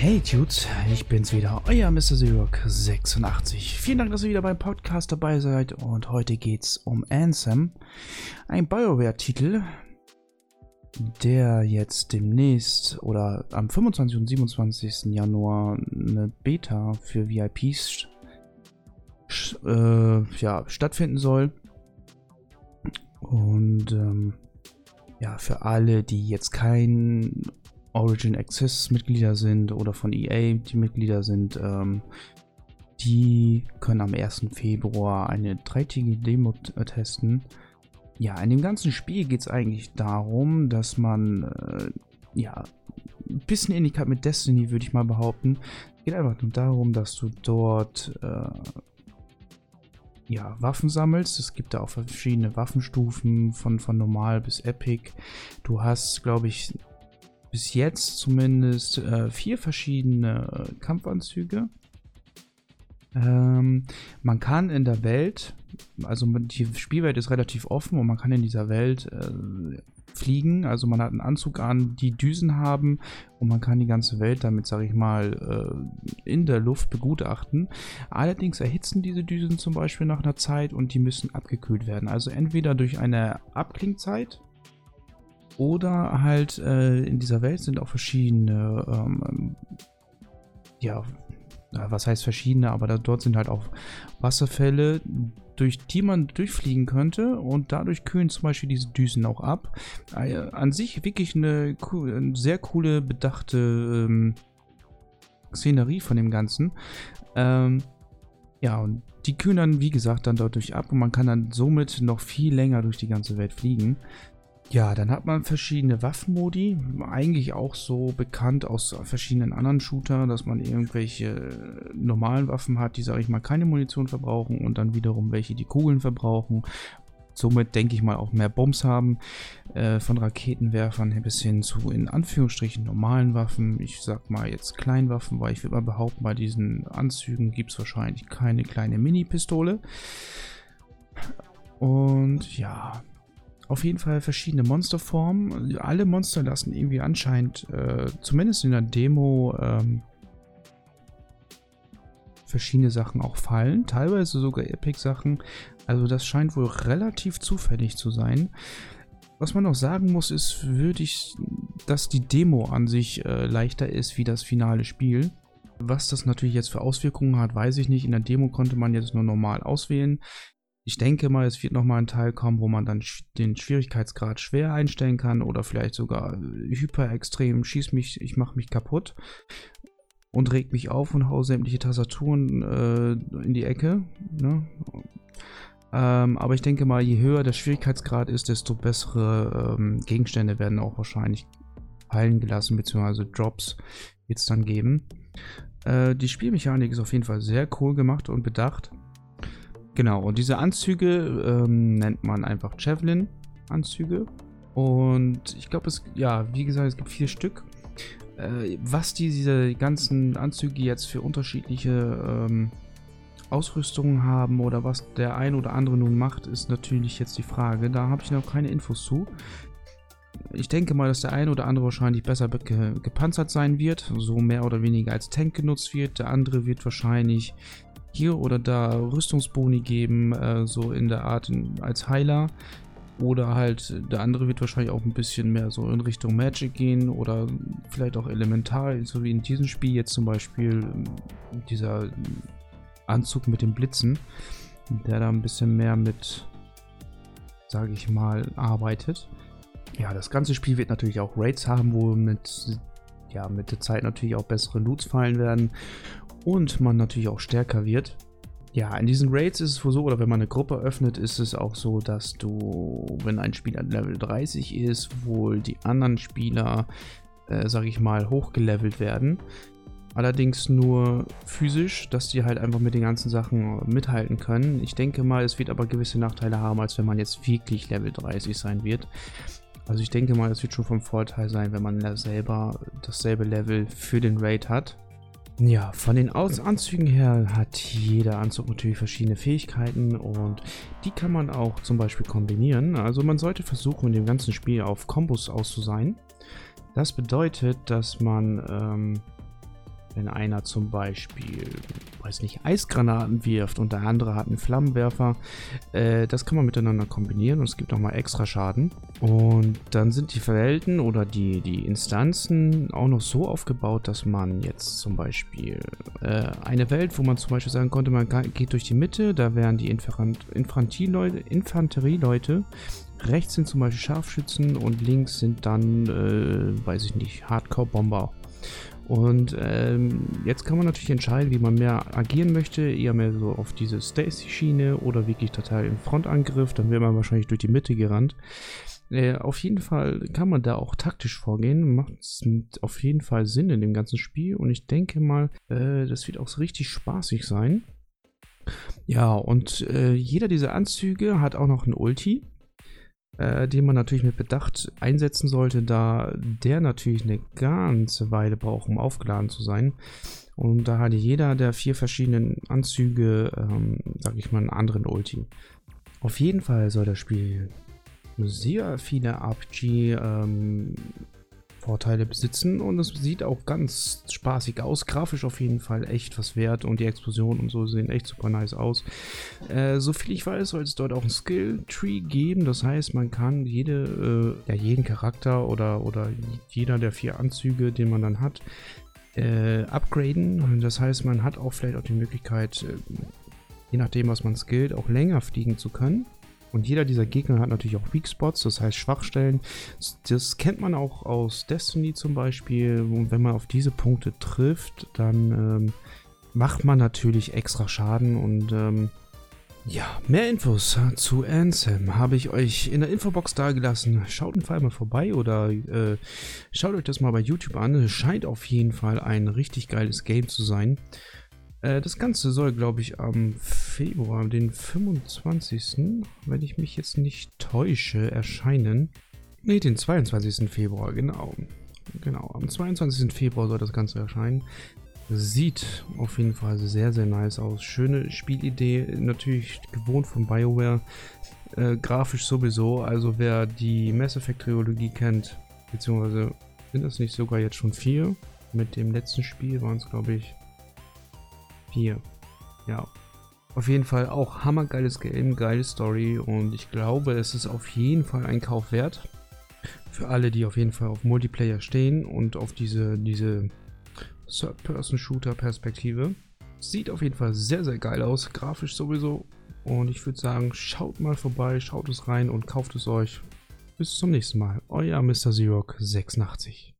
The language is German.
Hey Dudes, ich bin's wieder, euer Mr. Zerok 86. Vielen Dank, dass ihr wieder beim Podcast dabei seid und heute geht's um Ansem, ein BioWare-Titel, der jetzt demnächst oder am 25. und 27. Januar eine Beta für VIPs äh, ja, stattfinden soll. Und ähm, ja, für alle, die jetzt kein Origin Access Mitglieder sind oder von EA die Mitglieder sind, ähm, die können am 1. Februar eine dreitägige Demo äh, testen. Ja, in dem ganzen Spiel geht es eigentlich darum, dass man äh, ja ein bisschen Ähnlichkeit mit Destiny, würde ich mal behaupten. Es geht einfach nur darum, dass du dort äh, ja, Waffen sammelst. Es gibt da auch verschiedene Waffenstufen von, von normal bis epic. Du hast, glaube ich, bis jetzt zumindest äh, vier verschiedene äh, Kampfanzüge. Ähm, man kann in der Welt, also die Spielwelt ist relativ offen und man kann in dieser Welt äh, fliegen. Also man hat einen Anzug an, die Düsen haben und man kann die ganze Welt damit, sage ich mal, äh, in der Luft begutachten. Allerdings erhitzen diese Düsen zum Beispiel nach einer Zeit und die müssen abgekühlt werden. Also entweder durch eine Abklingzeit oder halt äh, in dieser Welt sind auch verschiedene, ähm, ja, was heißt verschiedene, aber da, dort sind halt auch Wasserfälle, durch die man durchfliegen könnte und dadurch kühlen zum Beispiel diese Düsen auch ab. Äh, an sich wirklich eine, eine sehr coole, bedachte ähm, Szenerie von dem Ganzen. Ähm, ja, und die kühlen dann, wie gesagt, dann dadurch ab und man kann dann somit noch viel länger durch die ganze Welt fliegen. Ja, dann hat man verschiedene Waffenmodi, eigentlich auch so bekannt aus verschiedenen anderen Shooter, dass man irgendwelche normalen Waffen hat, die, sage ich mal, keine Munition verbrauchen und dann wiederum welche, die Kugeln verbrauchen. Somit denke ich mal auch mehr Bombs haben, äh, von Raketenwerfern bis hin zu in Anführungsstrichen normalen Waffen. Ich sag mal jetzt Kleinwaffen, weil ich würde mal behaupten, bei diesen Anzügen gibt es wahrscheinlich keine kleine Mini-Pistole. Und ja, auf jeden Fall verschiedene Monsterformen. Alle Monster lassen irgendwie anscheinend, äh, zumindest in der Demo, ähm, verschiedene Sachen auch fallen. Teilweise sogar Epic-Sachen. Also das scheint wohl relativ zufällig zu sein. Was man noch sagen muss, ist, würde ich, dass die Demo an sich äh, leichter ist wie das finale Spiel. Was das natürlich jetzt für Auswirkungen hat, weiß ich nicht. In der Demo konnte man jetzt nur normal auswählen. Ich denke mal, es wird nochmal ein Teil kommen, wo man dann den Schwierigkeitsgrad schwer einstellen kann oder vielleicht sogar äh, hyper extrem, schieß mich, ich mache mich kaputt und reg mich auf und hau sämtliche Tastaturen äh, in die Ecke. Ne? Ähm, aber ich denke mal, je höher der Schwierigkeitsgrad ist, desto bessere ähm, Gegenstände werden auch wahrscheinlich fallen gelassen, beziehungsweise Drops es dann geben. Äh, die Spielmechanik ist auf jeden Fall sehr cool gemacht und bedacht. Genau, und diese Anzüge ähm, nennt man einfach Javelin-Anzüge. Und ich glaube, es, ja, wie gesagt, es gibt vier Stück. Äh, was die, diese ganzen Anzüge jetzt für unterschiedliche ähm, Ausrüstungen haben oder was der ein oder andere nun macht, ist natürlich jetzt die Frage. Da habe ich noch keine Infos zu. Ich denke mal, dass der eine oder andere wahrscheinlich besser gepanzert sein wird, so mehr oder weniger als Tank genutzt wird. Der andere wird wahrscheinlich hier oder da Rüstungsboni geben, äh, so in der Art in, als Heiler. Oder halt, der andere wird wahrscheinlich auch ein bisschen mehr so in Richtung Magic gehen oder vielleicht auch elementar, so wie in diesem Spiel jetzt zum Beispiel ähm, dieser Anzug mit den Blitzen, der da ein bisschen mehr mit, sage ich mal, arbeitet. Ja, das ganze Spiel wird natürlich auch Raids haben, wo mit, ja, mit der Zeit natürlich auch bessere Loots fallen werden und man natürlich auch stärker wird. Ja, in diesen Raids ist es wohl so, oder wenn man eine Gruppe öffnet, ist es auch so, dass du, wenn ein Spieler Level 30 ist, wohl die anderen Spieler, äh, sag ich mal, hochgelevelt werden. Allerdings nur physisch, dass die halt einfach mit den ganzen Sachen mithalten können. Ich denke mal, es wird aber gewisse Nachteile haben, als wenn man jetzt wirklich Level 30 sein wird. Also ich denke mal, es wird schon vom Vorteil sein, wenn man selber dasselbe Level für den Raid hat. Ja, von den Aus Anzügen her hat jeder Anzug natürlich verschiedene Fähigkeiten und die kann man auch zum Beispiel kombinieren. Also man sollte versuchen, in dem ganzen Spiel auf Kombos aus zu sein. Das bedeutet, dass man ähm, wenn einer zum Beispiel, weiß nicht, Eisgranaten wirft und der andere hat einen Flammenwerfer. Äh, das kann man miteinander kombinieren und es gibt nochmal extra Schaden. Und dann sind die Welten oder die, die Instanzen auch noch so aufgebaut, dass man jetzt zum Beispiel äh, eine Welt, wo man zum Beispiel sagen konnte, man geht durch die Mitte, da wären die Infanterieleute, Infanterieleute Rechts sind zum Beispiel Scharfschützen und links sind dann, äh, weiß ich nicht, Hardcore-Bomber. Und ähm, jetzt kann man natürlich entscheiden, wie man mehr agieren möchte. Eher mehr so auf diese Stacy-Schiene oder wirklich total im Frontangriff. Dann wäre man wahrscheinlich durch die Mitte gerannt. Äh, auf jeden Fall kann man da auch taktisch vorgehen. Macht auf jeden Fall Sinn in dem ganzen Spiel. Und ich denke mal, äh, das wird auch so richtig spaßig sein. Ja, und äh, jeder dieser Anzüge hat auch noch ein Ulti äh, den man natürlich mit Bedacht einsetzen sollte, da der natürlich eine ganze Weile braucht, um aufgeladen zu sein. Und da hat jeder der vier verschiedenen Anzüge, ähm, sag ich mal, einen anderen Ulti. Auf jeden Fall soll das Spiel sehr viele RPG ähm, Vorteile besitzen und es sieht auch ganz spaßig aus. Grafisch auf jeden Fall echt was wert und die Explosionen und so sehen echt super nice aus. Äh, so viel ich weiß, soll es dort auch ein Skill-Tree geben. Das heißt, man kann jede, äh, ja, jeden Charakter oder, oder jeder der vier Anzüge, den man dann hat, äh, upgraden. Das heißt, man hat auch vielleicht auch die Möglichkeit, äh, je nachdem, was man skillt, auch länger fliegen zu können. Und jeder dieser Gegner hat natürlich auch Weak Spots, das heißt Schwachstellen. Das kennt man auch aus Destiny zum Beispiel. Und wenn man auf diese Punkte trifft, dann ähm, macht man natürlich extra Schaden. Und ähm, ja, mehr Infos zu Ansem habe ich euch in der Infobox dagelassen. Schaut Fall mal vorbei oder äh, schaut euch das mal bei YouTube an. Es scheint auf jeden Fall ein richtig geiles Game zu sein. Äh, das Ganze soll, glaube ich, am Februar, den 25., wenn ich mich jetzt nicht täusche, erscheinen. Ne, den 22. Februar, genau. Genau, am 22. Februar soll das Ganze erscheinen. Sieht auf jeden Fall sehr, sehr nice aus. Schöne Spielidee, natürlich gewohnt von BioWare. Äh, grafisch sowieso, also wer die Mass Effect Trilogie kennt, beziehungsweise sind das nicht sogar jetzt schon vier? Mit dem letzten Spiel waren es, glaube ich, hier. Ja. Auf jeden Fall auch hammergeiles Game, geile Story und ich glaube, es ist auf jeden Fall ein Kauf wert. Für alle, die auf jeden Fall auf Multiplayer stehen und auf diese, diese Third-Person-Shooter-Perspektive. Sieht auf jeden Fall sehr, sehr geil aus, grafisch sowieso. Und ich würde sagen, schaut mal vorbei, schaut es rein und kauft es euch. Bis zum nächsten Mal. Euer Mr. Xerox 86.